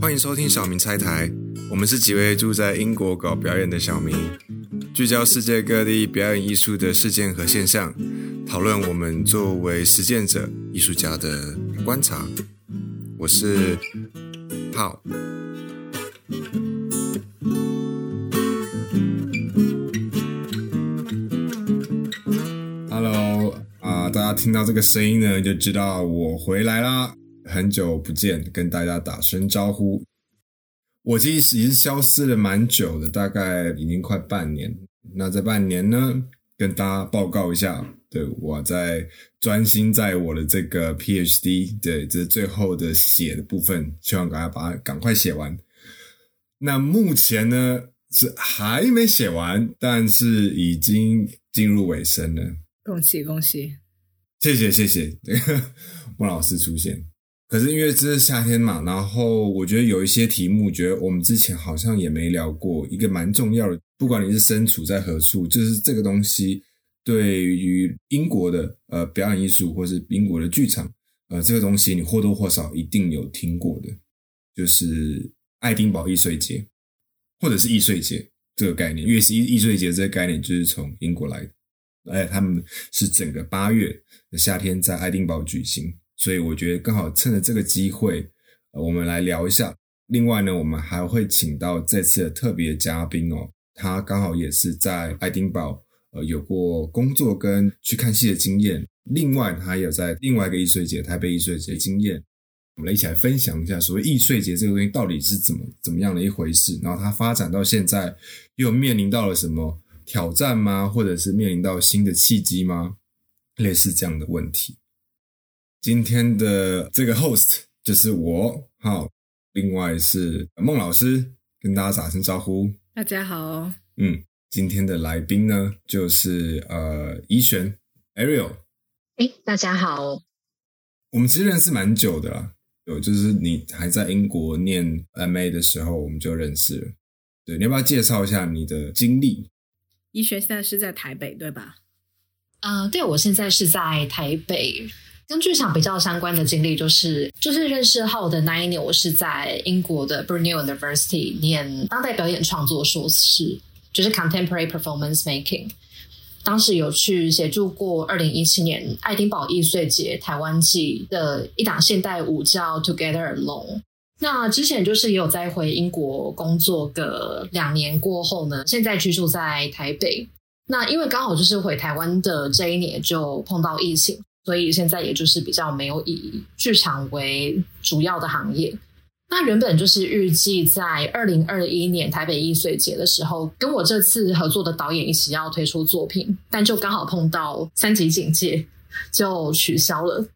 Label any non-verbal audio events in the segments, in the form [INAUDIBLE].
欢迎收听小明拆台，我们是几位住在英国搞表演的小明，聚焦世界各地表演艺术的事件和现象，讨论我们作为实践者、艺术家的观察。我是浩。听到这个声音呢，就知道我回来啦。很久不见，跟大家打声招呼。我其实已经消失了蛮久的，大概已经快半年。那这半年呢，跟大家报告一下，对我在专心在我的这个 PhD，对，这最后的写的部分，希望赶快把它赶快写完。那目前呢是还没写完，但是已经进入尾声了。恭喜恭喜！谢谢谢谢，这个 [LAUGHS] 孟老师出现。可是因为这是夏天嘛，然后我觉得有一些题目，觉得我们之前好像也没聊过，一个蛮重要的，不管你是身处在何处，就是这个东西对于英国的呃表演艺术或是英国的剧场，呃这个东西你或多或少一定有听过的，就是爱丁堡易碎节或者是易碎节这个概念，因为是易易碎节这个概念就是从英国来的。而且他们是整个八月的夏天在爱丁堡举行，所以我觉得刚好趁着这个机会，呃，我们来聊一下。另外呢，我们还会请到这次的特别嘉宾哦，他刚好也是在爱丁堡呃有过工作跟去看戏的经验，另外他也有在另外一个易碎节台北易碎节经验。我们来一起来分享一下所谓易碎节这个东西到底是怎么怎么样的一回事，然后它发展到现在又面临到了什么挑战吗？或者是面临到新的契机吗？类似这样的问题。今天的这个 host 就是我，好，另外是孟老师，跟大家打声招呼。大家好，嗯，今天的来宾呢，就是呃，怡璇 Ariel。哎，大家好，我们其实认识蛮久的啦，有就是你还在英国念 MA 的时候，我们就认识了。对，你要不要介绍一下你的经历？医学现在是在台北对吧？呃，对我现在是在台北，跟剧场比较相关的经历就是，就是认识浩的那一年，我是在英国的 Brunel University 念当代表演创作硕士，就是 Contemporary Performance Making。当时有去协助过二零一七年爱丁堡易碎节台湾季的一档现代舞叫 Together Alone。那之前就是也有在回英国工作个两年过后呢，现在居住在台北。那因为刚好就是回台湾的这一年就碰到疫情，所以现在也就是比较没有以剧场为主要的行业。那原本就是预计在二零二一年台北艺穗节的时候，跟我这次合作的导演一起要推出作品，但就刚好碰到三级警戒，就取消了。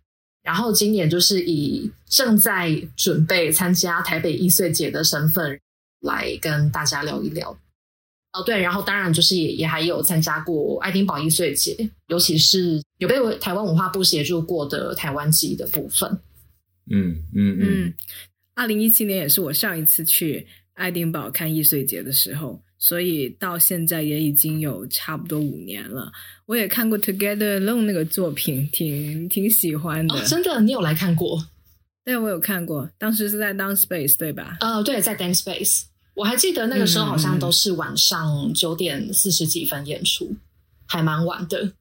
然后今年就是以正在准备参加台北一岁节的身份来跟大家聊一聊。哦，对，然后当然就是也也还有参加过爱丁堡一岁节，尤其是有被台湾文化部协助过的台湾季的部分。嗯嗯嗯嗯，二零一七年也是我上一次去爱丁堡看易碎节的时候，所以到现在也已经有差不多五年了。我也看过 Together Alone 那个作品，挺挺喜欢的。哦，真的，你有来看过？对，我有看过，当时是在 Dance Space 对吧？呃，对，在 Dance Space。我还记得那个时候好像都是晚上九点四十几分演出，还蛮晚的。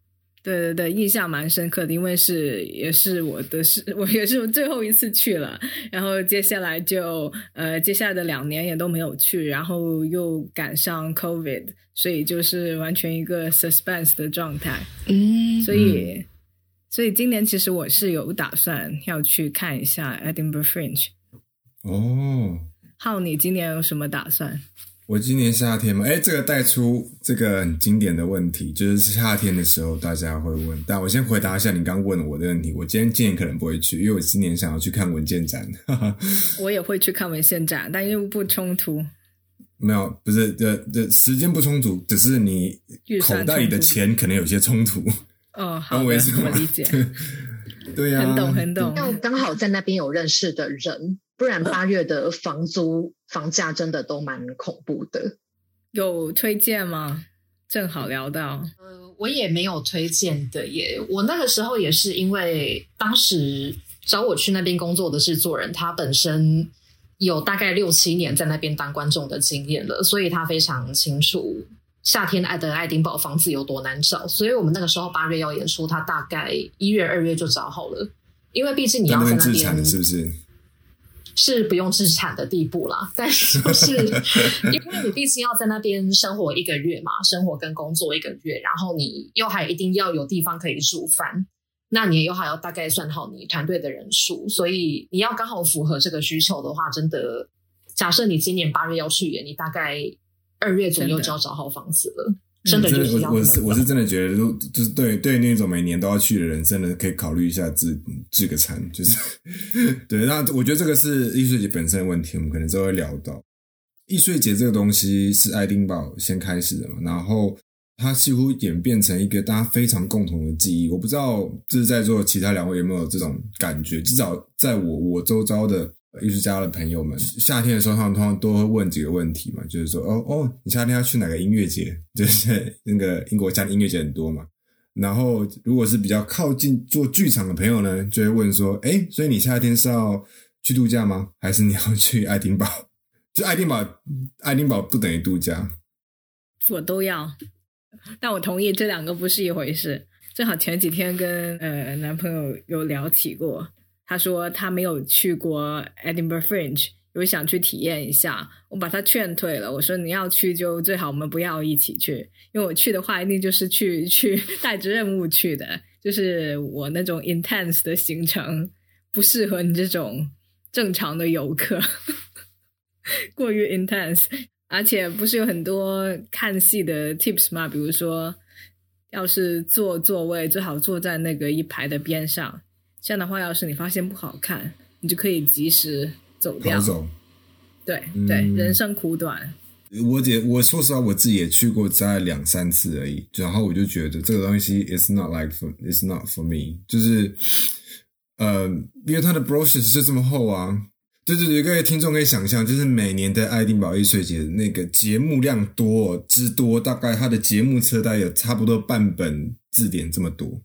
对对对，印象蛮深刻的，因为是也是我的是，[LAUGHS] 我也是我最后一次去了，然后接下来就呃，接下来的两年也都没有去，然后又赶上 COVID，所以就是完全一个 suspense 的状态。嗯，所以，所以今年其实我是有打算要去看一下 Edinburgh Fringe。哦，浩，你今年有什么打算？我今年夏天嘛，哎，这个带出这个很经典的问题，就是夏天的时候大家会问，但我先回答一下你刚问我的问题。我今天今年可能不会去，因为我今年想要去看文件展。哈 [LAUGHS] 哈我也会去看文献展，但又不冲突。没有，不是，这这时间不充足，只是你口袋里的钱可能有些冲突。哦，好的，我意思吗我理解，[LAUGHS] 对呀、很懂很懂。要刚好在那边有认识的人，不然八月的房租房价真的都蛮恐怖的。有推荐吗？正好聊到，呃，我也没有推荐的耶。我那个时候也是因为当时找我去那边工作的制作人，他本身有大概六七年在那边当观众的经验了，所以他非常清楚夏天爱的爱丁堡房子有多难找。所以我们那个时候八月要演出，他大概一月二月就找好了，因为毕竟你要在那边是不是？是不用自产的地步啦，但是就 [LAUGHS] 是因为你毕竟要在那边生活一个月嘛，生活跟工作一个月，然后你又还一定要有地方可以煮饭，那你又还要大概算好你团队的人数，所以你要刚好符合这个需求的话，真的，假设你今年八月要去演，你大概二月左右就要找好房子了。真的就是我我是我是真的觉得，就就是对对那种每年都要去的人，真的可以考虑一下自自个餐，就是 [LAUGHS] 对。那我觉得这个是易碎节本身的问题，我们可能都会聊到。易碎节这个东西是爱丁堡先开始的嘛，然后它几乎演变成一个大家非常共同的记忆。我不知道就是在座其他两位有没有这种感觉，至少在我我周遭的。艺术家的朋友们，夏天的时候，他们通常都会问几个问题嘛，就是说，哦哦，你夏天要去哪个音乐节？就是 [LAUGHS] 那个英国夏天音乐节很多嘛。然后，如果是比较靠近做剧场的朋友呢，就会问说，哎，所以你夏天是要去度假吗？还是你要去爱丁堡？[LAUGHS] 就爱丁堡，爱丁堡不等于度假。我都要，但我同意这两个不是一回事。正好前几天跟呃男朋友有聊起过。他说他没有去过 Edinburgh Fringe，有想去体验一下。我把他劝退了。我说你要去就最好我们不要一起去，因为我去的话一定就是去 [LAUGHS] 去带着任务去的，就是我那种 intense 的行程不适合你这种正常的游客，[LAUGHS] 过于 intense。而且不是有很多看戏的 tips 吗？比如说，要是坐座位最好坐在那个一排的边上。这样的话，要是你发现不好看，你就可以及时走掉。走，对对，人生苦短。我姐，我说实话，我自己也去过，在两三次而已。然后我就觉得这个东西，is not like for，is not for me。就是，呃，因为它的 brochure 是这么厚啊。对对对，各位听众可以想象，就是每年的爱丁堡艺术节那个节目量多之多，大概它的节目车单有差不多半本字典这么多。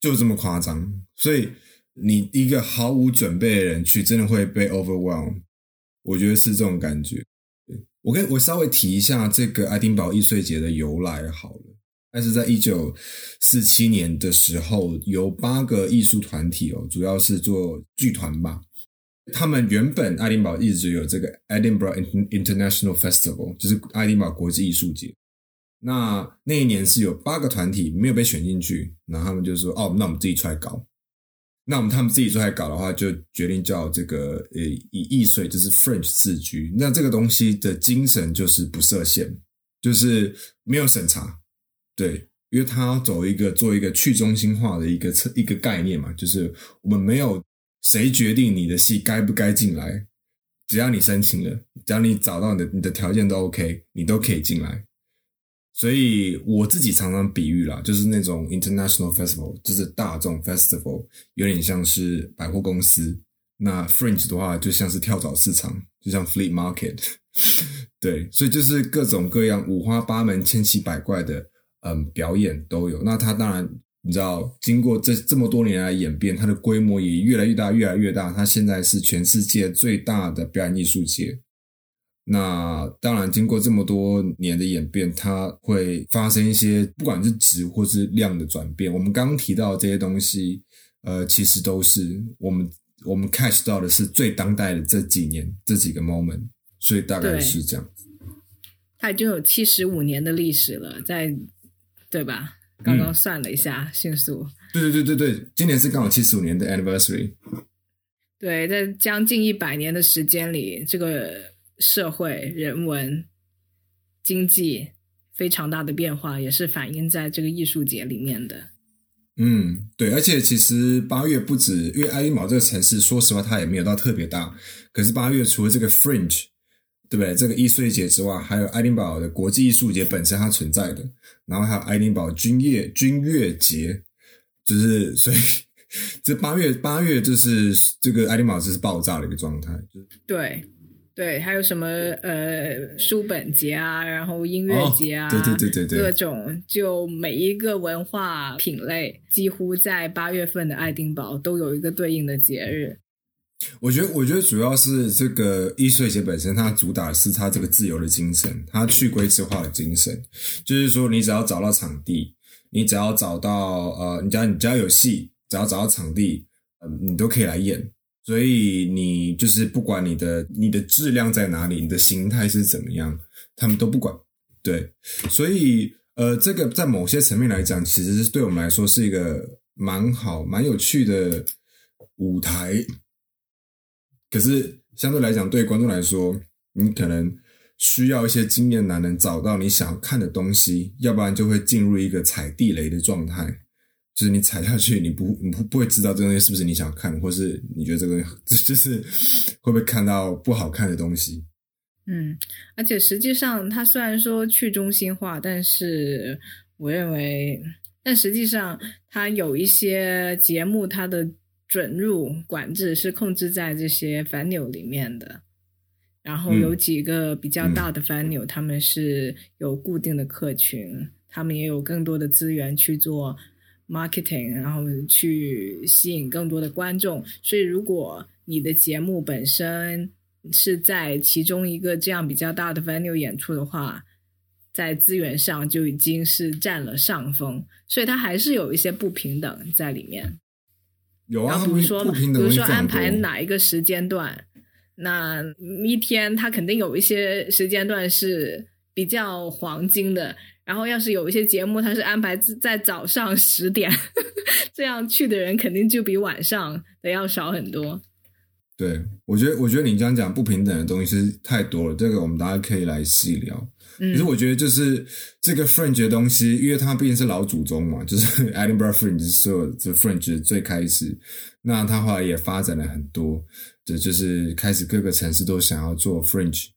就这么夸张，所以你一个毫无准备的人去，真的会被 overwhelm。我觉得是这种感觉。我跟我稍微提一下这个爱丁堡艺术节的由来好了。但是在一九四七年的时候，有八个艺术团体哦，主要是做剧团吧。他们原本爱丁堡一直有这个 Edinburgh International Festival，就是爱丁堡国际艺术节。那那一年是有八个团体没有被选进去，然后他们就说：“哦，那我们自己出来搞。”那我们他们自己出来搞的话，就决定叫这个呃以易碎，就是 French 自居。那这个东西的精神就是不设限，就是没有审查，对，因为他要走一个做一个去中心化的一个策一个概念嘛，就是我们没有谁决定你的戏该不该进来，只要你申请了，只要你找到你的你的条件都 OK，你都可以进来。所以我自己常常比喻啦，就是那种 international festival，就是大众 festival，有点像是百货公司。那 fringe 的话，就像是跳蚤市场，就像 flea market。[LAUGHS] 对，所以就是各种各样五花八门、千奇百怪的嗯表演都有。那它当然，你知道，经过这这么多年来演变，它的规模也越来越大，越来越大。它现在是全世界最大的表演艺术节。那当然，经过这么多年的演变，它会发生一些不管是值或是量的转变。我们刚刚提到这些东西，呃，其实都是我们我们 catch 到的是最当代的这几年这几个 moment，所以大概是这样。它已经有七十五年的历史了，在对吧？刚刚算了一下，迅速。对对对对对，今年是刚好七十五年的 anniversary。对，在将近一百年的时间里，这个。社会、人文、经济非常大的变化，也是反映在这个艺术节里面的。嗯，对，而且其实八月不止，因为爱丁堡这个城市，说实话，它也没有到特别大。可是八月除了这个 Fringe，对不对？这个艺术节之外，还有爱丁堡的国际艺术节本身它存在的，然后还有爱丁堡军乐军乐节，就是 [LAUGHS] 所以这八月八月就是这个爱丁堡就是爆炸的一个状态。对。对，还有什么呃书本节啊，然后音乐节啊，对对对对对，各种就每一个文化品类，几乎在八月份的爱丁堡都有一个对应的节日。我觉得，我觉得主要是这个易碎节本身，它主打是它这个自由的精神，它去规制化的精神，就是说，你只要找到场地，你只要找到呃，你只要你只要有戏，只要找到场地，嗯，你都可以来演。所以你就是不管你的你的质量在哪里，你的形态是怎么样，他们都不管。对，所以呃，这个在某些层面来讲，其实是对我们来说是一个蛮好、蛮有趣的舞台。可是相对来讲，对观众来说，你可能需要一些经验，才能找到你想看的东西，要不然就会进入一个踩地雷的状态，就是你踩下去，你不你不不会知道这东西是不是你想看，或是你觉得这个 [LAUGHS] 就是会不会看到不好看的东西。嗯，而且实际上，它虽然说去中心化，但是我认为，但实际上它有一些节目，它的。准入管制是控制在这些 venue 里面的，然后有几个比较大的 venue，他们是有固定的客群，他们也有更多的资源去做 marketing，然后去吸引更多的观众。所以，如果你的节目本身是在其中一个这样比较大的 venue 演出的话，在资源上就已经是占了上风，所以它还是有一些不平等在里面。有啊，比如说，比如说安排哪一个时间段，那一天它肯定有一些时间段是比较黄金的。然后，要是有一些节目，它是安排在早上十点，[LAUGHS] 这样去的人肯定就比晚上的要少很多。对，我觉得，我觉得你这样讲不平等的东西是太多了，这个我们大家可以来细聊。可是我觉得，就是这个 Fringe 的东西，因为它毕竟是老祖宗嘛，[LAUGHS] 就是 Edinburgh Fringe 是有这 Fringe 最开始，那它后来也发展了很多，这就是开始各个城市都想要做 Fringe，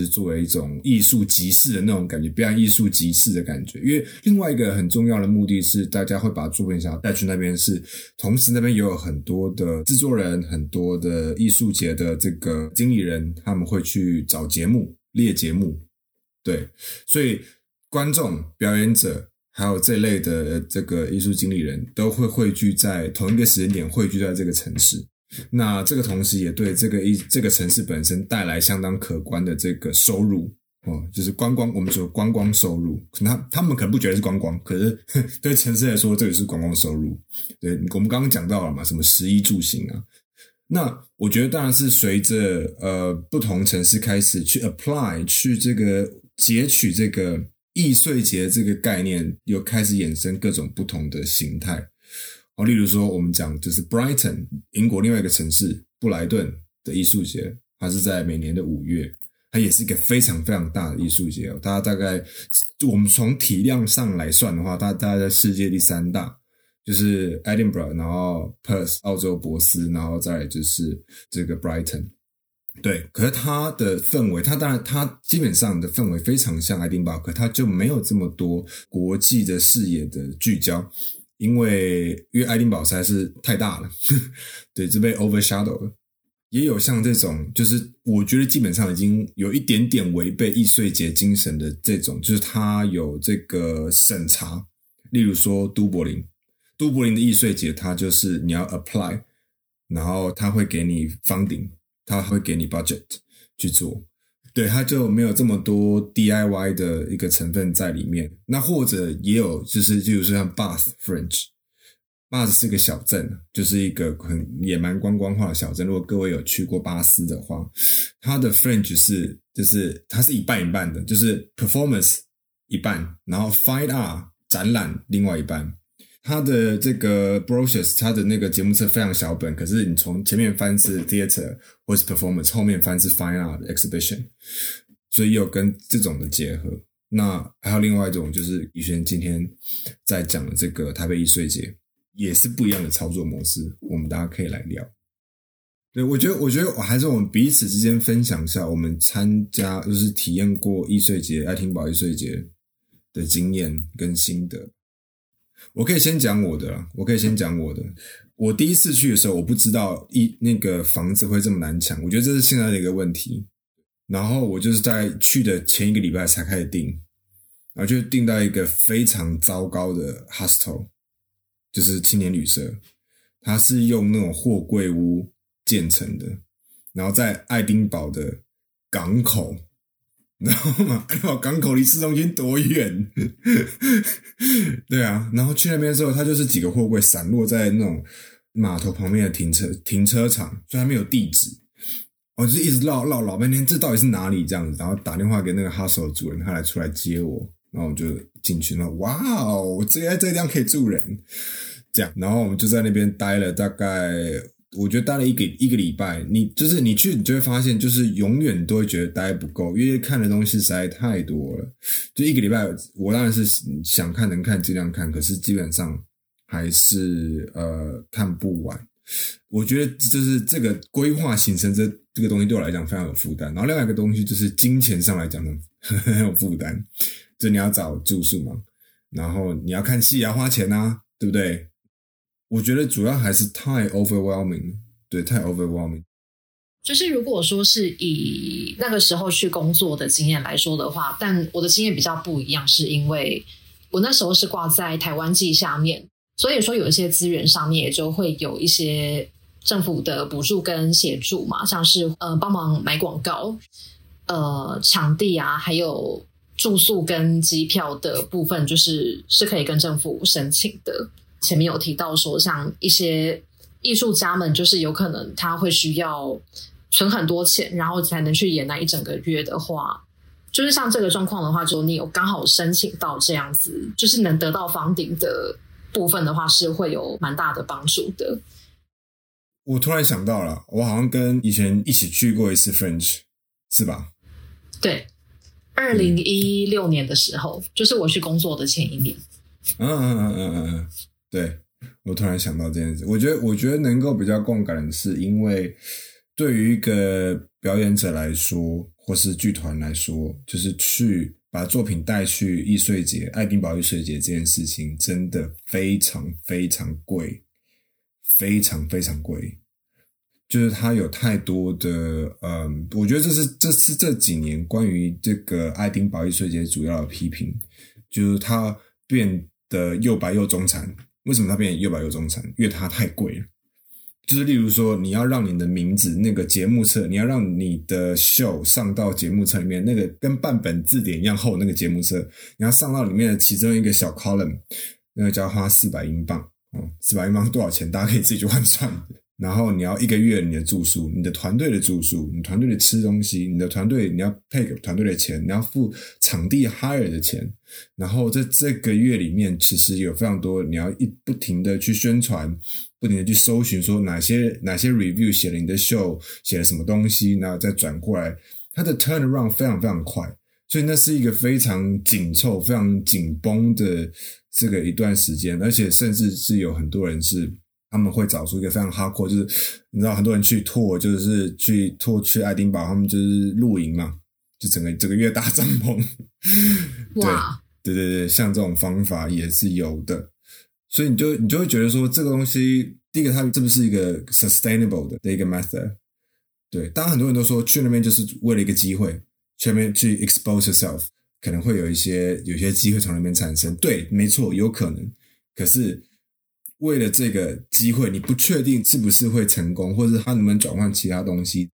是作为一种艺术集市的那种感觉，表演艺术集市的感觉。因为另外一个很重要的目的是，大家会把作品想要带去那边，是同时那边也有很多的制作人、很多的艺术节的这个经理人，他们会去找节目列节目。对，所以观众、表演者还有这类的这个艺术经理人都会汇聚在同一个时间点，汇聚在这个城市。那这个同时也对这个一这个城市本身带来相当可观的这个收入哦，就是观光，我们说观光收入。那他他们可能不觉得是观光，可是 [LAUGHS] 对城市来说，这也是观光收入。对我们刚刚讲到了嘛，什么食衣住行啊？那我觉得当然是随着呃不同城市开始去 apply 去这个。截取这个易碎节这个概念，又开始衍生各种不同的形态。哦，例如说，我们讲就是 Brighton，英国另外一个城市布莱顿的艺术节，它是在每年的五月，它也是一个非常非常大的艺术节。它大概我们从体量上来算的话，它大概在世界第三大，就是 Edinburgh，然后 Perth，澳洲博斯，然后再就是这个 Brighton。对，可是它的氛围，它当然，它基本上的氛围非常像爱丁堡，可它就没有这么多国际的视野的聚焦，因为因为爱丁堡实在是太大了，[LAUGHS] 对，就被 overshadow 了。也有像这种，就是我觉得基本上已经有一点点违背易碎节精神的这种，就是它有这个审查，例如说都柏林，都柏林的易碎节，它就是你要 apply，然后他会给你 funding。他会给你 budget 去做，对，他就没有这么多 DIY 的一个成分在里面。那或者也有，就是就是像 Bath French，Bath 是个小镇，就是一个很野蛮观光化的小镇。如果各位有去过巴斯的话，它的 French 是就是它是一半一半的，就是 performance 一半，然后 fine art 展览另外一半。它的这个 brochures，它的那个节目册非常小本，可是你从前面翻是 theater 或是 performance，后面翻是 fine art exhibition，所以有跟这种的结合。那还有另外一种，就是宇轩今天在讲的这个台北艺术节，也是不一样的操作模式，我们大家可以来聊。对我觉得，我觉得还是我们彼此之间分享一下，我们参加就是体验过艺术节、爱丁堡艺术节的经验跟心得。我可以先讲我的，我可以先讲我的。我第一次去的时候，我不知道一那个房子会这么难抢。我觉得这是现在的一个问题。然后我就是在去的前一个礼拜才开始订，然后就订到一个非常糟糕的 hostel，就是青年旅社，它是用那种货柜屋建成的，然后在爱丁堡的港口。然后嘛，港口离市中心多远？[LAUGHS] 对啊，然后去那边之后，它就是几个货柜散落在那种码头旁边的停车停车场，所以它没有地址。我就一直绕绕老半天，这到底是哪里？这样子，然后打电话给那个哈手主人，他来出来接我，然后我就进去了。哇哦，我这在这地方可以住人，这样，然后我们就在那边待了大概。我觉得待了一个一个礼拜，你就是你去，你就会发现，就是永远都会觉得待不够，因为看的东西实在太多了。就一个礼拜，我当然是想看能看尽量看，可是基本上还是呃看不完。我觉得就是这个规划行程这这个东西对我来讲非常有负担。然后另外一个东西就是金钱上来讲呢 [LAUGHS] 很有负担，就你要找住宿嘛，然后你要看戏要花钱呐，对不对？我觉得主要还是太 overwhelming，对，太 overwhelming。就是如果说是以那个时候去工作的经验来说的话，但我的经验比较不一样，是因为我那时候是挂在台湾记下面，所以说有一些资源上面也就会有一些政府的补助跟协助嘛，像是呃帮忙买广告，呃场地啊，还有住宿跟机票的部分，就是是可以跟政府申请的。前面有提到说，像一些艺术家们，就是有可能他会需要存很多钱，然后才能去演那一整个月的话，就是像这个状况的话，就你有刚好申请到这样子，就是能得到房顶的部分的话，是会有蛮大的帮助的。我突然想到了，我好像跟以前一起去过一次 French，是吧？对，二零一六年的时候，就是我去工作的前一年。嗯嗯嗯嗯嗯嗯。对，我突然想到这件事。我觉得，我觉得能够比较共感的是，因为对于一个表演者来说，或是剧团来说，就是去把作品带去易碎节、爱丁堡易碎节这件事情，真的非常非常贵，非常非常贵。就是它有太多的，嗯，我觉得这是这是这几年关于这个爱丁堡易碎节主要的批评，就是它变得又白又中产。为什么它变又白又中产？因为它太贵了。就是例如说，你要让你的名字那个节目册，你要让你的 show 上到节目册里面，那个跟半本字典一样厚那个节目册，你要上到里面的其中一个小 column，那个就要花四百英镑。哦，四百英镑多少钱？大家可以自己去换算。然后你要一个月你的住宿，你的团队的住宿，你团队的吃东西，你的团队你要配给团队的钱，你要付场地 hire 的钱。然后在这个月里面，其实有非常多你要一不停的去宣传，不停的去搜寻，说哪些哪些 review 写了你的 show 写了什么东西，然后再转过来，它的 turnaround 非常非常快，所以那是一个非常紧凑、非常紧绷的这个一段时间，而且甚至是有很多人是。他们会找出一个非常 hardcore，就是你知道很多人去拓，就是去拓去爱丁堡，他们就是露营嘛，就整个整个月搭帐篷。[LAUGHS] 哇！对对对，像这种方法也是有的，所以你就你就会觉得说这个东西，第一个它是不是一个 sustainable 的一个 method？对，当然很多人都说去那边就是为了一个机会，去那边去 expose yourself，可能会有一些有些机会从那边产生。对，没错，有可能，可是。为了这个机会，你不确定是不是会成功，或者他能不能转换其他东西。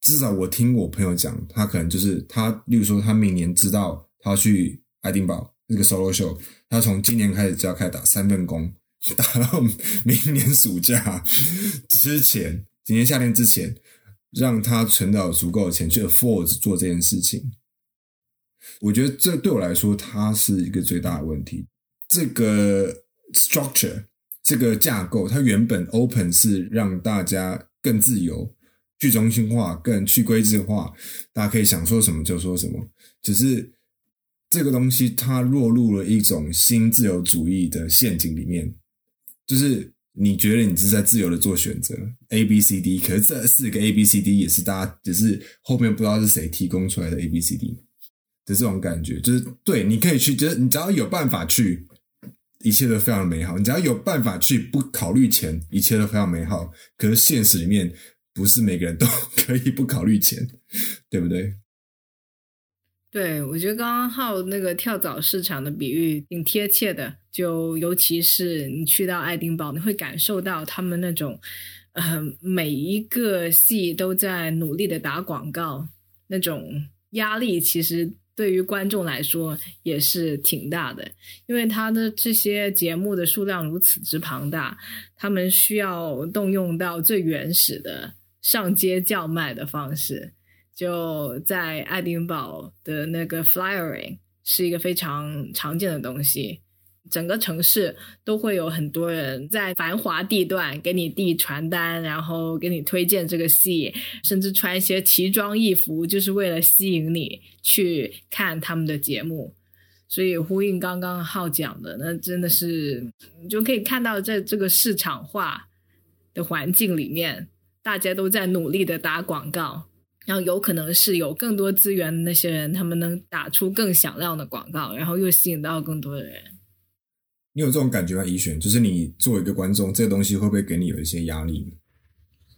至少我听我朋友讲，他可能就是他，例如说他明年知道他去爱丁堡那个 solo show，他从今年开始就要开始打三份工，[LAUGHS] 打到明年暑假之前，今年夏天之前，让他存到足够的钱去 afford 做这件事情。我觉得这对我来说，它是一个最大的问题。这个 structure。这个架构，它原本 open 是让大家更自由、去中心化、更去规制化，大家可以想说什么就说什么。只是这个东西它落入了一种新自由主义的陷阱里面，就是你觉得你是在自由的做选择 A、B、C、D，可是这四个 A、B、C、D 也是大家只是后面不知道是谁提供出来的 A、B、C、D 的这种感觉，就是对，你可以去，就是你只要有办法去。一切都非常美好，你只要有办法去不考虑钱，一切都非常美好。可是现实里面不是每个人都可以不考虑钱，[LAUGHS] 对不对？对，我觉得刚刚浩那个跳蚤市场的比喻挺贴切的，就尤其是你去到爱丁堡，你会感受到他们那种，呃，每一个戏都在努力的打广告，那种压力其实对于观众来说也是挺大的，因为他的这些节目的数量如此之庞大，他们需要动用到最原始的上街叫卖的方式。就在爱丁堡的那个 flyering 是一个非常常见的东西，整个城市都会有很多人在繁华地段给你递传单，然后给你推荐这个戏，甚至穿一些奇装异服，就是为了吸引你去看他们的节目。所以呼应刚刚浩讲的，那真的是你就可以看到在这个市场化的环境里面，大家都在努力的打广告。然后有可能是有更多资源的那些人，他们能打出更响亮的广告，然后又吸引到更多的人。你有这种感觉吗？怡璇，就是你作为一个观众，这个东西会不会给你有一些压力？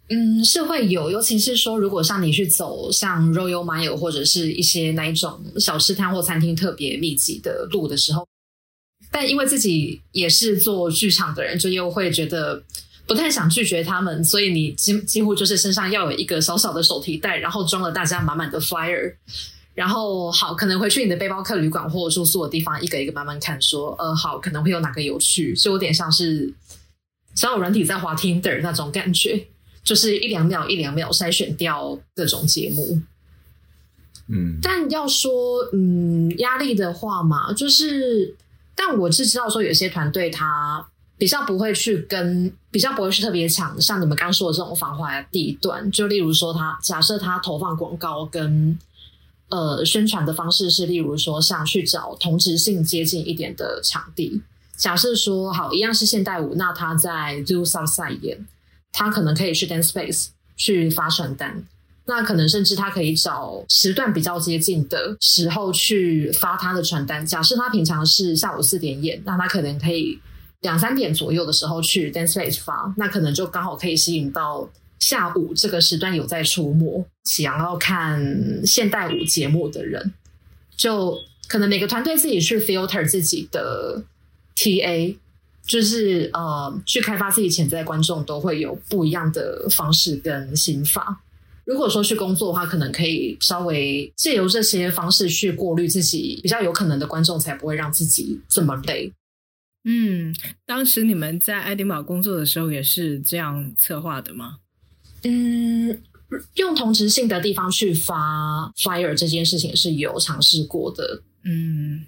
嗯，是会有，尤其是说，如果像你去走像 Royal Mile 或者是一些那一种小吃摊或餐厅特别密集的路的时候，但因为自己也是做剧场的人，就又会觉得。不太想拒绝他们，所以你几几乎就是身上要有一个小小的手提袋，然后装了大家满满的 flyer，然后好可能回去你的背包客旅馆或住宿的地方，一个一个慢慢看，说呃好可能会有哪个有趣，就有点像是小有软体在滑 Tinder 那种感觉，就是一两秒一两秒筛选掉各种节目。嗯，但要说嗯压力的话嘛，就是但我是知道说有些团队他。比较不会去跟，比较不会去特别抢，像你们刚说的这种繁华地段。就例如说，他假设他投放广告跟呃宣传的方式是，例如说像去找同质性接近一点的场地。假设说好一样是现代舞，那他在 Do Southside 演，他可能可以去 Dance Space 去发传单。那可能甚至他可以找时段比较接近的时候去发他的传单。假设他平常是下午四点演，那他可能可以。两三点左右的时候去 dance space 发，那可能就刚好可以吸引到下午这个时段有在出没、想要看现代舞节目的人。就可能每个团队自己去 filter 自己的 TA，就是呃去开发自己潜在观众，都会有不一样的方式跟心法。如果说去工作的话，可能可以稍微借由这些方式去过滤自己比较有可能的观众，才不会让自己这么累。嗯，当时你们在爱丁堡工作的时候也是这样策划的吗？嗯，用同质性的地方去发 flyer 这件事情是有尝试过的。嗯，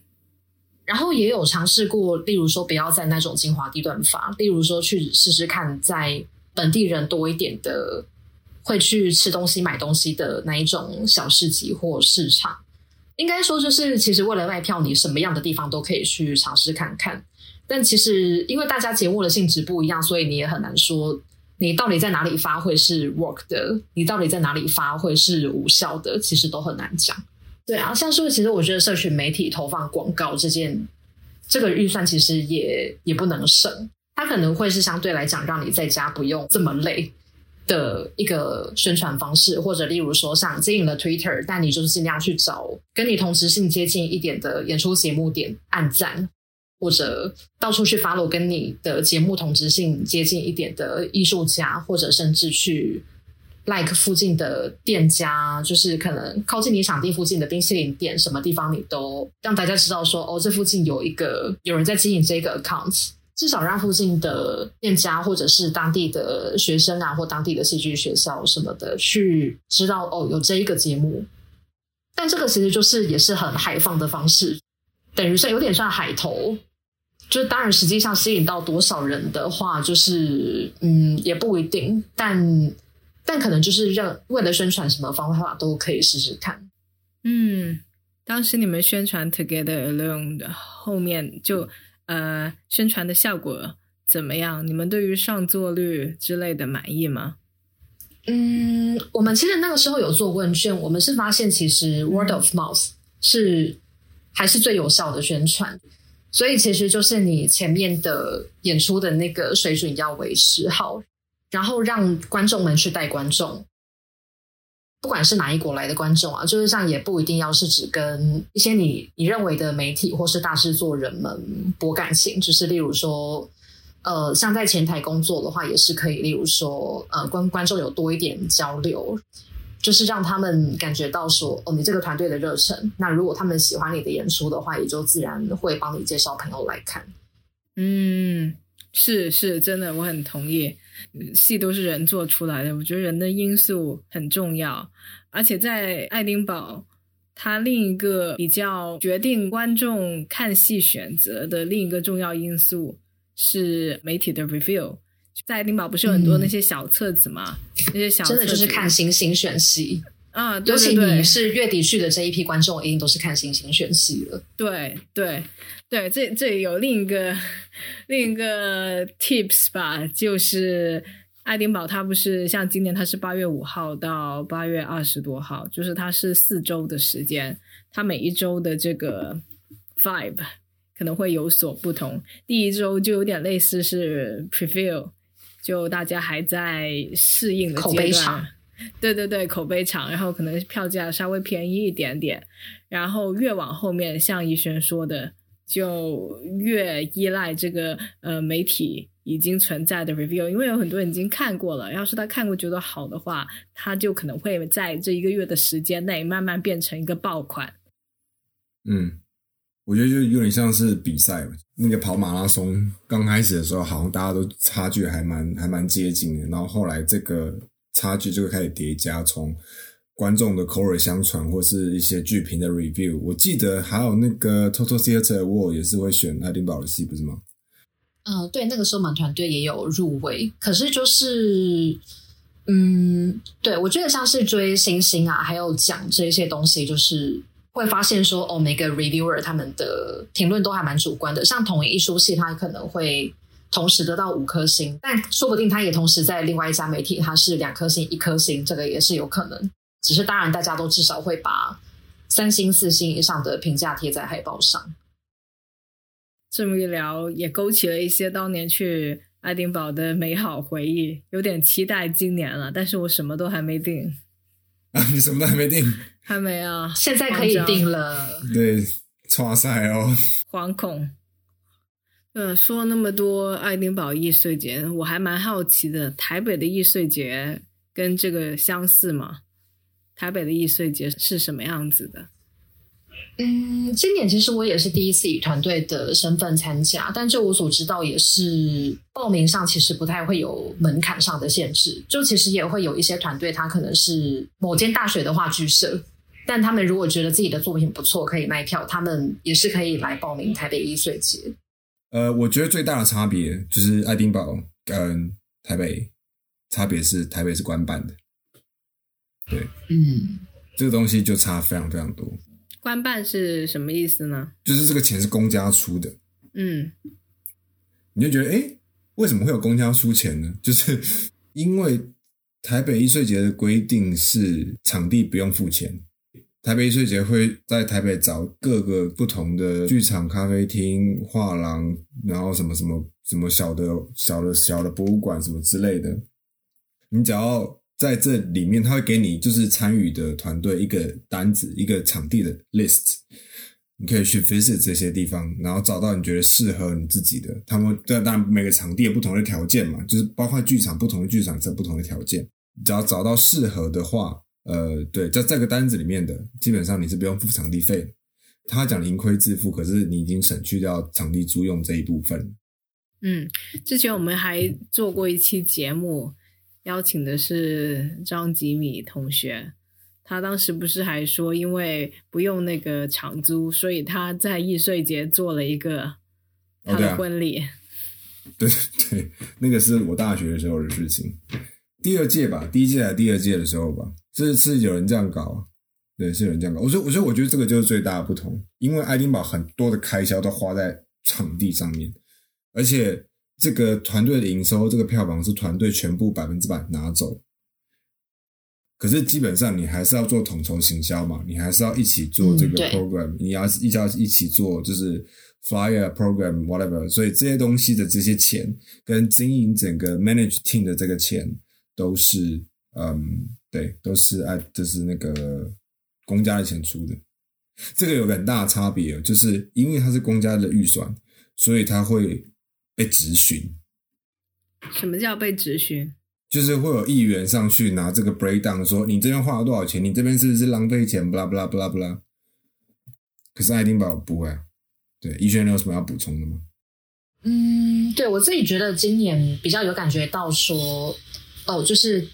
然后也有尝试过，例如说不要在那种精华地段发，例如说去试试看在本地人多一点的会去吃东西、买东西的那一种小市集或市场。应该说，就是其实为了卖票，你什么样的地方都可以去尝试看看。但其实，因为大家节目的性质不一样，所以你也很难说你到底在哪里发会是 work 的，你到底在哪里发会是无效的，其实都很难讲。对啊，像是，其实我觉得社群媒体投放广告这件，这个预算其实也也不能省，它可能会是相对来讲让你在家不用这么累的一个宣传方式，或者例如说像经营了 Twitter，但你就是尽量去找跟你同时性接近一点的演出节目点按赞。或者到处去 follow 跟你的节目同质性接近一点的艺术家，或者甚至去 like 附近的店家，就是可能靠近你场地附近的冰淇淋店，什么地方你都让大家知道说，哦，这附近有一个有人在经营这个 account，至少让附近的店家或者是当地的学生啊，或当地的戏剧学校什么的去知道哦，有这一个节目。但这个其实就是也是很海放的方式。等于算有点像海投，就是当然实际上吸引到多少人的话，就是嗯也不一定，但但可能就是让为了宣传什么方法都可以试试看。嗯，当时你们宣传 Together Alone 的后面就呃宣传的效果怎么样？你们对于上座率之类的满意吗？嗯，我们其实那个时候有做问卷，我们是发现其实 Word of Mouth 是。还是最有效的宣传，所以其实就是你前面的演出的那个水准要维持好。然后让观众们去带观众。不管是哪一国来的观众啊，就是像也不一定要是只跟一些你你认为的媒体或是大制作人们博感情，就是例如说，呃，像在前台工作的话，也是可以，例如说，呃，观观众有多一点交流，就是让他们感觉到说，哦，你这个团队的热忱。那如果他们喜欢你的演出的话，也就自然会帮你介绍朋友来看。嗯，是是，真的，我很同意。戏都是人做出来的，我觉得人的因素很重要。而且在爱丁堡，它另一个比较决定观众看戏选择的另一个重要因素是媒体的 review。在爱丁堡不是有很多那些小册子吗？那些小真的就是看星星选戏啊，尤其你是月底去的这一批观众，一定都是看星星选戏了。对对对，这这里有另一个 [LAUGHS] 另一个 tips 吧，就是。爱丁堡，它不是像今年，它是八月五号到八月二十多号，就是它是四周的时间，它每一周的这个 vibe 可能会有所不同。第一周就有点类似是 preview，就大家还在适应的阶段，[LAUGHS] 对对对，口碑场，然后可能票价稍微便宜一点点，然后越往后面，像怡轩说的，就越依赖这个呃媒体。已经存在的 review，因为有很多人已经看过了。要是他看过觉得好的话，他就可能会在这一个月的时间内慢慢变成一个爆款。嗯，我觉得就有点像是比赛那个跑马拉松刚开始的时候，好像大家都差距还蛮还蛮接近的。然后后来这个差距就会开始叠加，从观众的口耳相传或是一些剧评的 review。我记得还有那个 Total Theatre Award 也是会选爱丁堡的戏，不是吗？嗯，对，那个时候我们团队也有入围，可是就是，嗯，对我觉得像是追星星啊，还有讲这些东西，就是会发现说，哦，每个 reviewer 他们的评论都还蛮主观的。像同一出戏，他可能会同时得到五颗星，但说不定他也同时在另外一家媒体，他是两颗星、一颗星，这个也是有可能。只是当然，大家都至少会把三星、四星以上的评价贴在海报上。这么一聊，也勾起了一些当年去爱丁堡的美好回忆，有点期待今年了。但是我什么都还没定啊！[LAUGHS] 你什么都还没定？还没啊！现在可以定了。对，刷赛哦。惶恐。呃，说了那么多爱丁堡易碎节，我还蛮好奇的，台北的易碎节跟这个相似吗？台北的易碎节是什么样子的？嗯，今年其实我也是第一次以团队的身份参加，但就我所知道，也是报名上其实不太会有门槛上的限制。就其实也会有一些团队，他可能是某间大学的话剧社，但他们如果觉得自己的作品不错，可以卖票，他们也是可以来报名台北一岁节。呃，我觉得最大的差别就是爱丁堡跟台北差别是台北是官办的，对，嗯，这个东西就差非常非常多。官办是什么意思呢？就是这个钱是公家出的，嗯，你就觉得，哎，为什么会有公家出钱呢？[LAUGHS] 就是因为台北艺术节的规定是场地不用付钱，台北艺术节会在台北找各个不同的剧场、咖啡厅、画廊，然后什么什么什么小的小的小的博物馆什么之类的，你只要。在这里面，他会给你就是参与的团队一个单子，一个场地的 list，你可以去 visit 这些地方，然后找到你觉得适合你自己的。他们当然每个场地有不同的条件嘛，就是包括剧场不同的剧场在不同的条件，只要找到适合的话，呃，对，在这个单子里面的，基本上你是不用付场地费。他讲盈亏自负，可是你已经省去掉场地租用这一部分。嗯，之前我们还做过一期节目。邀请的是张吉米同学，他当时不是还说，因为不用那个场租，所以他在易碎节做了一个他的婚礼。[LAUGHS] 对对对，那个是我大学的时候的事情，第二届吧，第一届还是第二届的时候吧，是是有人这样搞，对，是有人这样搞。我说，我说，我觉得这个就是最大的不同，因为爱丁堡很多的开销都花在场地上面，而且。这个团队的营收，这个票房是团队全部百分之百拿走。可是基本上你还是要做统筹行销嘛，你还是要一起做这个 program，你要一要一起做就是 flyer program whatever，所以这些东西的这些钱跟经营整个 manage team 的这个钱都是嗯对，都是哎就是那个公家的钱出的。这个有个很大的差别，就是因为它是公家的预算，所以它会被质询。什么叫被质询？就是会有议员上去拿这个 breakdown 说你这边花了多少钱，你这边是不是浪费钱？不啦不啦不啦不啦。可是爱丁堡不会啊。对，医轩，你有什么要补充的吗？嗯，对我自己觉得今年比较有感觉到说，哦，就是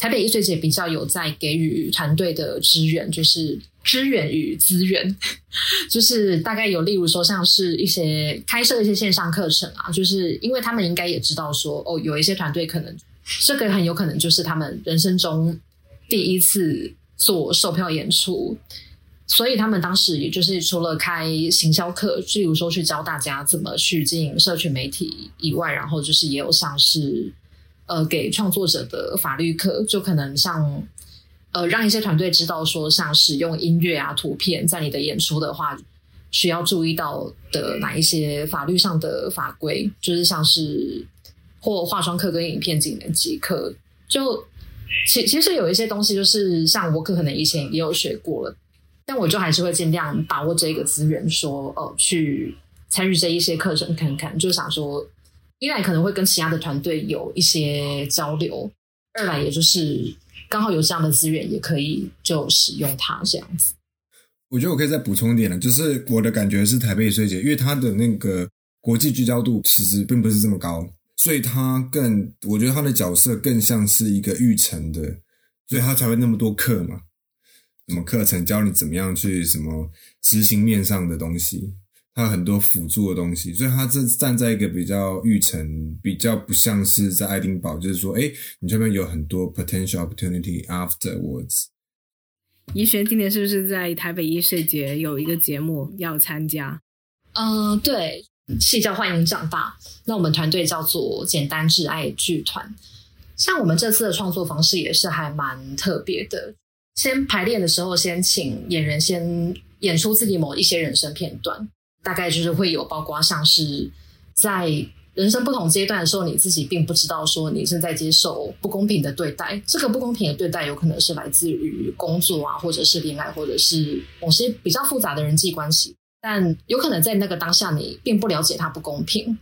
台北艺穗节比较有在给予团队的支援，就是支援与资源，[LAUGHS] 就是大概有例如说像是一些开设一些线上课程啊，就是因为他们应该也知道说，哦，有一些团队可能这个很有可能就是他们人生中第一次做售票演出。所以他们当时也就是除了开行销课，例如说去教大家怎么去经营社群媒体以外，然后就是也有像是呃给创作者的法律课，就可能像呃让一些团队知道说，像使用音乐啊、图片在你的演出的话，需要注意到的哪一些法律上的法规，就是像是或化妆课跟影片技能级课，就其其实有一些东西就是像我可能以前也有学过了。但我就还是会尽量把握这个资源，说呃，去参与这一些课程看看，就想说，一来可能会跟其他的团队有一些交流，二来也就是刚好有这样的资源，也可以就使用它这样子。我觉得我可以再补充一点了，就是我的感觉是台北税节，因为它的那个国际聚焦度其实并不是这么高，所以它更，我觉得它的角色更像是一个育成的，所以它才会那么多课嘛。什么课程教你怎么样去什么执行面上的东西，它有很多辅助的东西，所以它这站在一个比较育成，比较不像是在爱丁堡，就是说，哎，你这边有很多 potential opportunity afterwards。怡璇今年是不是在台北艺术节有一个节目要参加？嗯，对，是叫欢迎长大。那我们团队叫做简单挚爱剧团。像我们这次的创作方式也是还蛮特别的。先排练的时候，先请演员先演出自己某一些人生片段，大概就是会有包括像是在人生不同阶段的时候，你自己并不知道说你正在接受不公平的对待。这个不公平的对待有可能是来自于工作啊，或者是恋爱，或者是某些比较复杂的人际关系。但有可能在那个当下，你并不了解它不公平。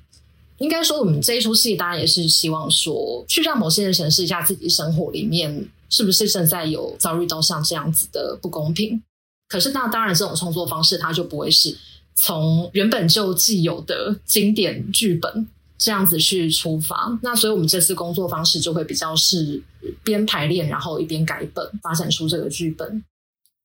应该说，我们这一出戏当然也是希望说，去让某些人审视一下自己生活里面。是不是正在有遭遇到像这样子的不公平？可是那当然，这种创作方式它就不会是从原本就既有的经典剧本这样子去出发。那所以我们这次工作方式就会比较是边排练，然后一边改本，发展出这个剧本。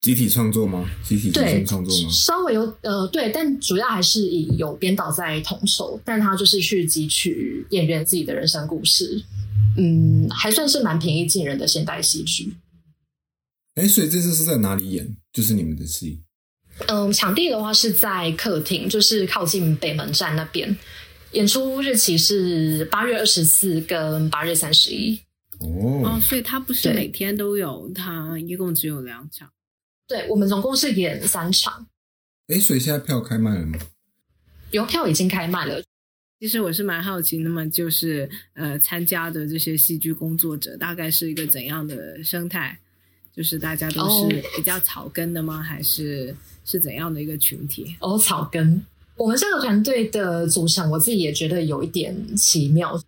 集体创作吗？集体创作吗？稍微有呃，对，但主要还是以有编导在统筹，但他就是去汲取演员自己的人生故事。嗯，还算是蛮平易近人的现代戏剧。哎，所以这次是在哪里演？就是你们的戏？嗯，场地的话是在客厅，就是靠近北门站那边。演出日期是八月二十四跟八月三十一。哦，所以它不是每天都有，它一共只有两场。对，我们总共是演三场。哎，所以现在票开卖了吗？邮票已经开卖了。其实我是蛮好奇，那么就是呃，参加的这些戏剧工作者大概是一个怎样的生态？就是大家都是比较草根的吗？还是是怎样的一个群体？哦，草根。我们这个团队的组成，我自己也觉得有一点奇妙。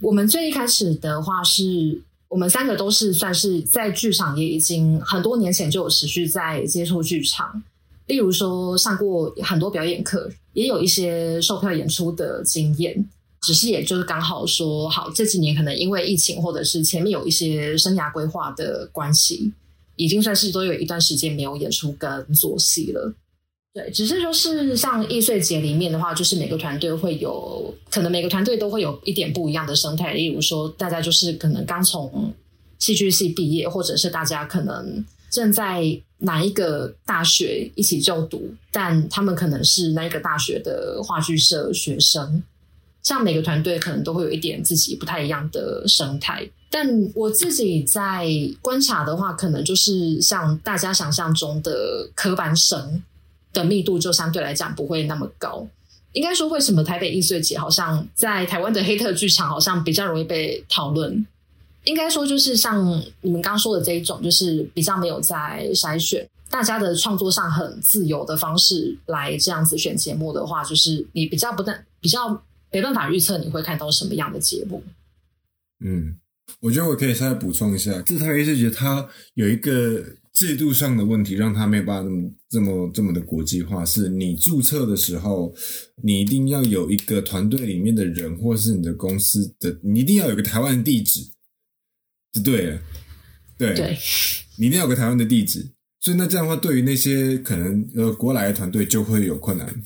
我们最一开始的话，是我们三个都是算是在剧场也已经很多年前就有持续在接触剧场，例如说上过很多表演课。也有一些售票演出的经验，只是也就是刚好说好这几年可能因为疫情或者是前面有一些生涯规划的关系，已经算是都有一段时间没有演出跟做戏了。对，只是说是像易碎节里面的话，就是每个团队会有可能每个团队都会有一点不一样的生态，例如说大家就是可能刚从戏剧系毕业，或者是大家可能。正在哪一个大学一起就读，但他们可能是那一个大学的话剧社学生。像每个团队可能都会有一点自己不太一样的生态，但我自己在观察的话，可能就是像大家想象中的科班生的密度就相对来讲不会那么高。应该说，为什么台北易碎节好像在台湾的黑特剧场好像比较容易被讨论？应该说，就是像你们刚刚说的这一种，就是比较没有在筛选，大家的创作上很自由的方式来这样子选节目的话，就是你比较不但比较没办法预测你会看到什么样的节目。嗯，我觉得我可以稍微补充一下，这台艺术节它有一个制度上的问题，让它没有办法那么这么这么的国际化。是你注册的时候，你一定要有一个团队里面的人，或是你的公司的，你一定要有个台湾地址，就对了。对，对，你一定要有个台湾的地址。所以那这样的话，对于那些可能呃国来的团队就会有困难。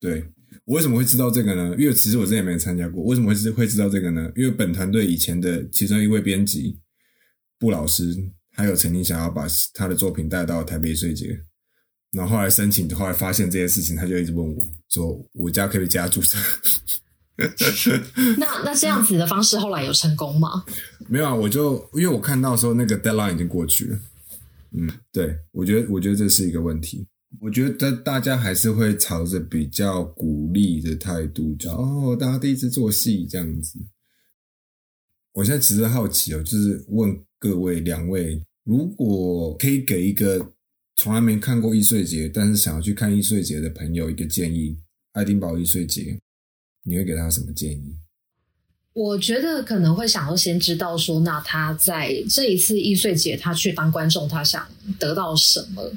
对。我为什么会知道这个呢？因为其实我之前也没参加过。为什么会知会知道这个呢？因为本团队以前的其中一位编辑布老师，还有曾经想要把他的作品带到台北税节，然后后来申请，后来发现这件事情，他就一直问我说：“我家可以加注册？” [LAUGHS] 那那这样子的方式后来有成功吗？[LAUGHS] 没有啊，我就因为我看到说那个 deadline 已经过去了。嗯，对，我觉得我觉得这是一个问题。我觉得大家还是会朝着比较鼓励的态度，叫哦，大家第一次做戏这样子。我现在只是好奇哦，就是问各位两位，如果可以给一个从来没看过易碎节，但是想要去看易碎节的朋友一个建议，爱丁堡易碎节，你会给他什么建议？我觉得可能会想要先知道说，那他在这一次易碎节，他去当观众，他想得到什么？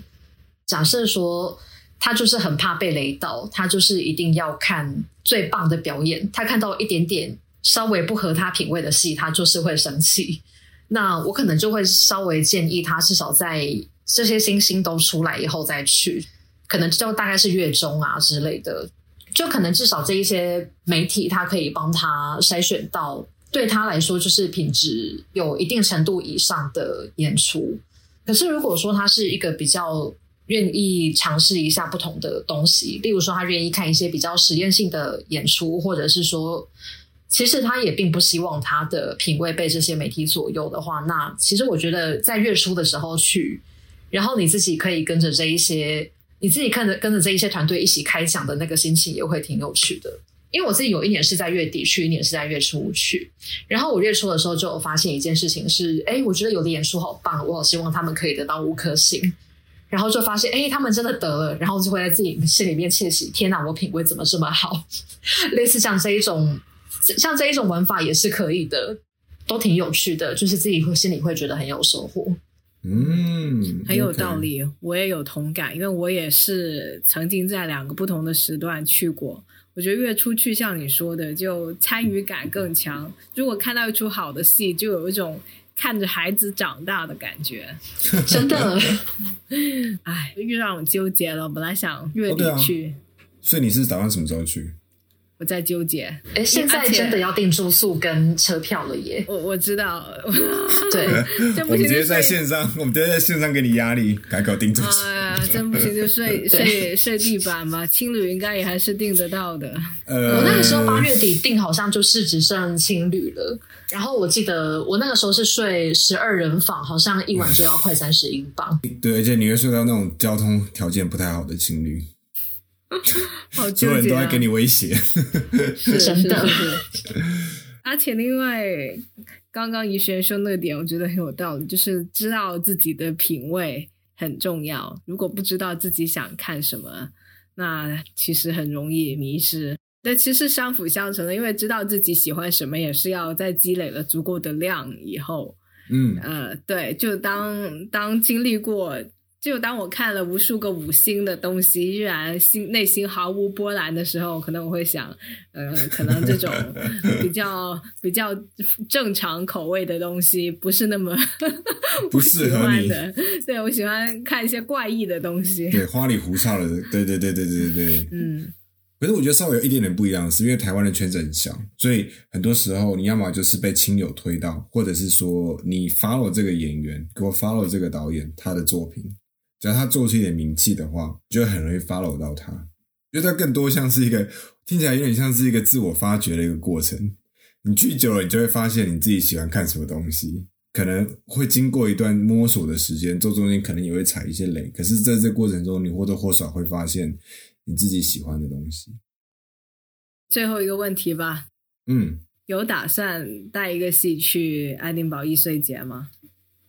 假设说他就是很怕被雷到，他就是一定要看最棒的表演。他看到一点点稍微不合他品味的戏，他就是会生气。那我可能就会稍微建议他，至少在这些星星都出来以后再去，可能就大概是月中啊之类的，就可能至少这一些媒体，他可以帮他筛选到对他来说就是品质有一定程度以上的演出。可是如果说他是一个比较愿意尝试一下不同的东西，例如说他愿意看一些比较实验性的演出，或者是说，其实他也并不希望他的品味被这些媒体左右的话，那其实我觉得在月初的时候去，然后你自己可以跟着这一些，你自己看着跟着这一些团队一起开讲的那个心情也会挺有趣的。因为我自己有一年是在月底去，一年是在月初去，然后我月初的时候就有发现一件事情是，哎，我觉得有的演出好棒，我好希望他们可以得到五颗星。然后就发现，哎，他们真的得了，然后就会在自己心里面窃喜：天哪，我品味怎么这么好？[LAUGHS] 类似像这一种，像这一种玩法也是可以的，都挺有趣的，就是自己会心里会觉得很有收获。嗯，很有道理，我也有同感，因为我也是曾经在两个不同的时段去过。我觉得月初去，像你说的，就参与感更强。如果看到一出好的戏，就有一种。看着孩子长大的感觉，[LAUGHS] 真的，[LAUGHS] 哎，又让我纠结了。本来想月底去，所以你是打算什么时候去？我在纠结。哎，现在真的要订住宿跟车票了耶！我我知道，[LAUGHS] 对，我们直接在线上，我们直接在线上给你压力，改口订住宿。真不行就睡 [LAUGHS] 睡睡地板吧，青旅应该也还是订得到的。呃，我那个时候八月底订，好像就是只剩青旅了。然后我记得我那个时候是睡十二人房，好像一晚就要快三十英镑。对，而且你会睡到那种交通条件不太好的青旅。[LAUGHS] 好所有人都在给你威胁，是 [LAUGHS] 真的。而且另外，刚刚怡璇说那点，我觉得很有道理，就是知道自己的品味很重要。如果不知道自己想看什么，那其实很容易迷失。但其实相辅相成的，因为知道自己喜欢什么，也是要在积累了足够的量以后，嗯呃，对，就当当经历过。就当我看了无数个五星的东西，依然心内心毫无波澜的时候，可能我会想，呃，可能这种比较比较正常口味的东西不是那么不适合 [LAUGHS] 你的。对我喜欢看一些怪异的东西，对花里胡哨的，对对对对对对对，嗯。可是我觉得稍微有一点点不一样，是因为台湾的圈子很小，所以很多时候你要么就是被亲友推到，或者是说你 follow 这个演员，给我 follow 这个导演他的作品。只要他做出一点名气的话，就会很容易 follow 到他。因为他更多像是一个听起来有点像是一个自我发掘的一个过程。你去久了，你就会发现你自己喜欢看什么东西。可能会经过一段摸索的时间，做中间可能也会踩一些雷。可是在这过程中，你或多或少会发现你自己喜欢的东西。最后一个问题吧，嗯，有打算带一个戏去爱丁堡易碎节吗？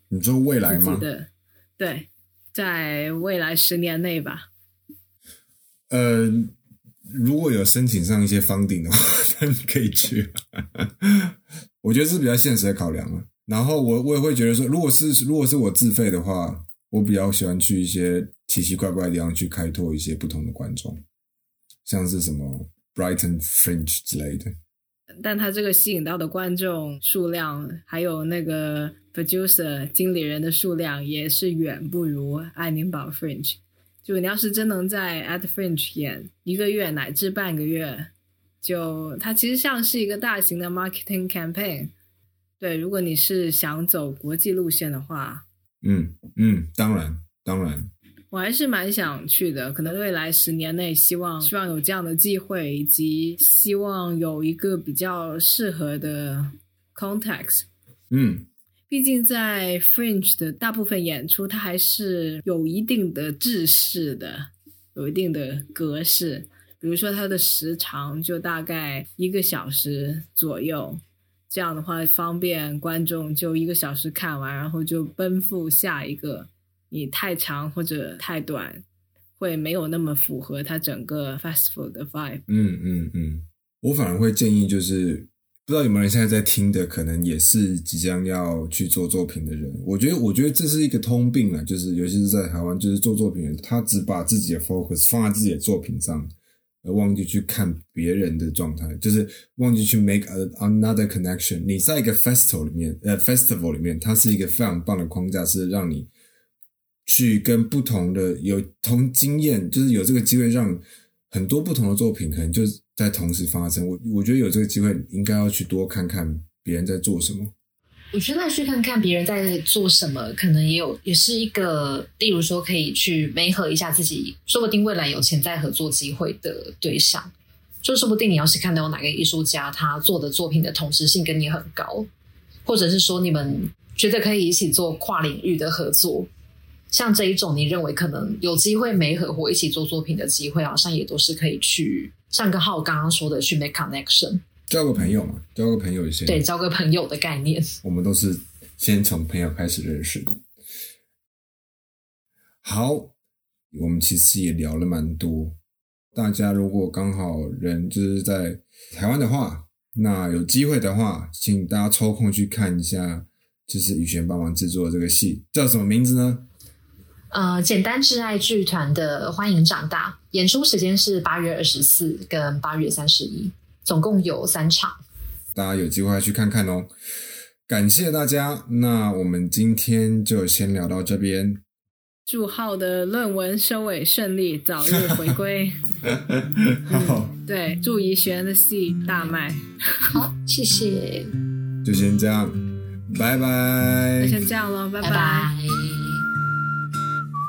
你说未来吗？的，对，在未来十年内吧。呃，如果有申请上一些方顶的话，[LAUGHS] 你可以去。[LAUGHS] 我觉得是比较现实的考量了。然后我我也会觉得说，如果是如果是我自费的话，我比较喜欢去一些奇奇怪怪的地方去开拓一些不同的观众，像是什么 Brighton Fringe 之类的。但他这个吸引到的观众数量，还有那个 producer 经理人的数量，也是远不如爱丁堡 Fringe。就你要是真能在 at Fringe 演一个月乃至半个月，就它其实像是一个大型的 marketing campaign。对，如果你是想走国际路线的话，嗯嗯，当然当然，我还是蛮想去的。可能未来十年内，希望希望有这样的机会，以及希望有一个比较适合的 context。嗯毕竟在 Fringe 的大部分演出，它还是有一定的制式的，有一定的格式。比如说它的时长就大概一个小时左右，这样的话方便观众就一个小时看完，然后就奔赴下一个。你太长或者太短，会没有那么符合它整个 festival 的 vibe。嗯嗯嗯，我反而会建议就是。不知道有没有人现在在听的，可能也是即将要去做作品的人。我觉得，我觉得这是一个通病啊，就是尤其是在台湾，就是做作品人，他只把自己的 focus 放在自己的作品上，而忘记去看别人的状态，就是忘记去 make a, another connection。你在一个 festival 里面，呃，festival 里面，它是一个非常棒的框架，是让你去跟不同的有同经验，就是有这个机会让很多不同的作品可能就在同时发生。我我觉得有这个机会，应该要去多看看别人在做什么。我觉得去看看别人在做什么，可能也有也是一个，例如说可以去媒合一下自己，说不定未来有潜在合作机会的对象。就说不定你要是看到哪个艺术家他做的作品的同时性跟你很高，或者是说你们觉得可以一起做跨领域的合作，像这一种你认为可能有机会没合伙一起做作品的机会，好像也都是可以去像个浩刚刚说的去 make connection。交个朋友嘛，交个朋友先。对，交个朋友的概念。[LAUGHS] 我们都是先从朋友开始认识的。好，我们其实也聊了蛮多。大家如果刚好人就是在台湾的话，那有机会的话，请大家抽空去看一下，就是宇璇帮忙制作的这个戏，叫什么名字呢？呃，简单挚爱剧团的《欢迎长大》，演出时间是八月二十四跟八月三十一。总共有三场，大家有机会去看看哦。感谢大家，那我们今天就先聊到这边。祝浩的论文收尾顺利，早日回归。[LAUGHS] 好，对，祝怡璇的戏大卖。好，谢谢。就先这样，拜拜。就先这样喽，拜拜拜。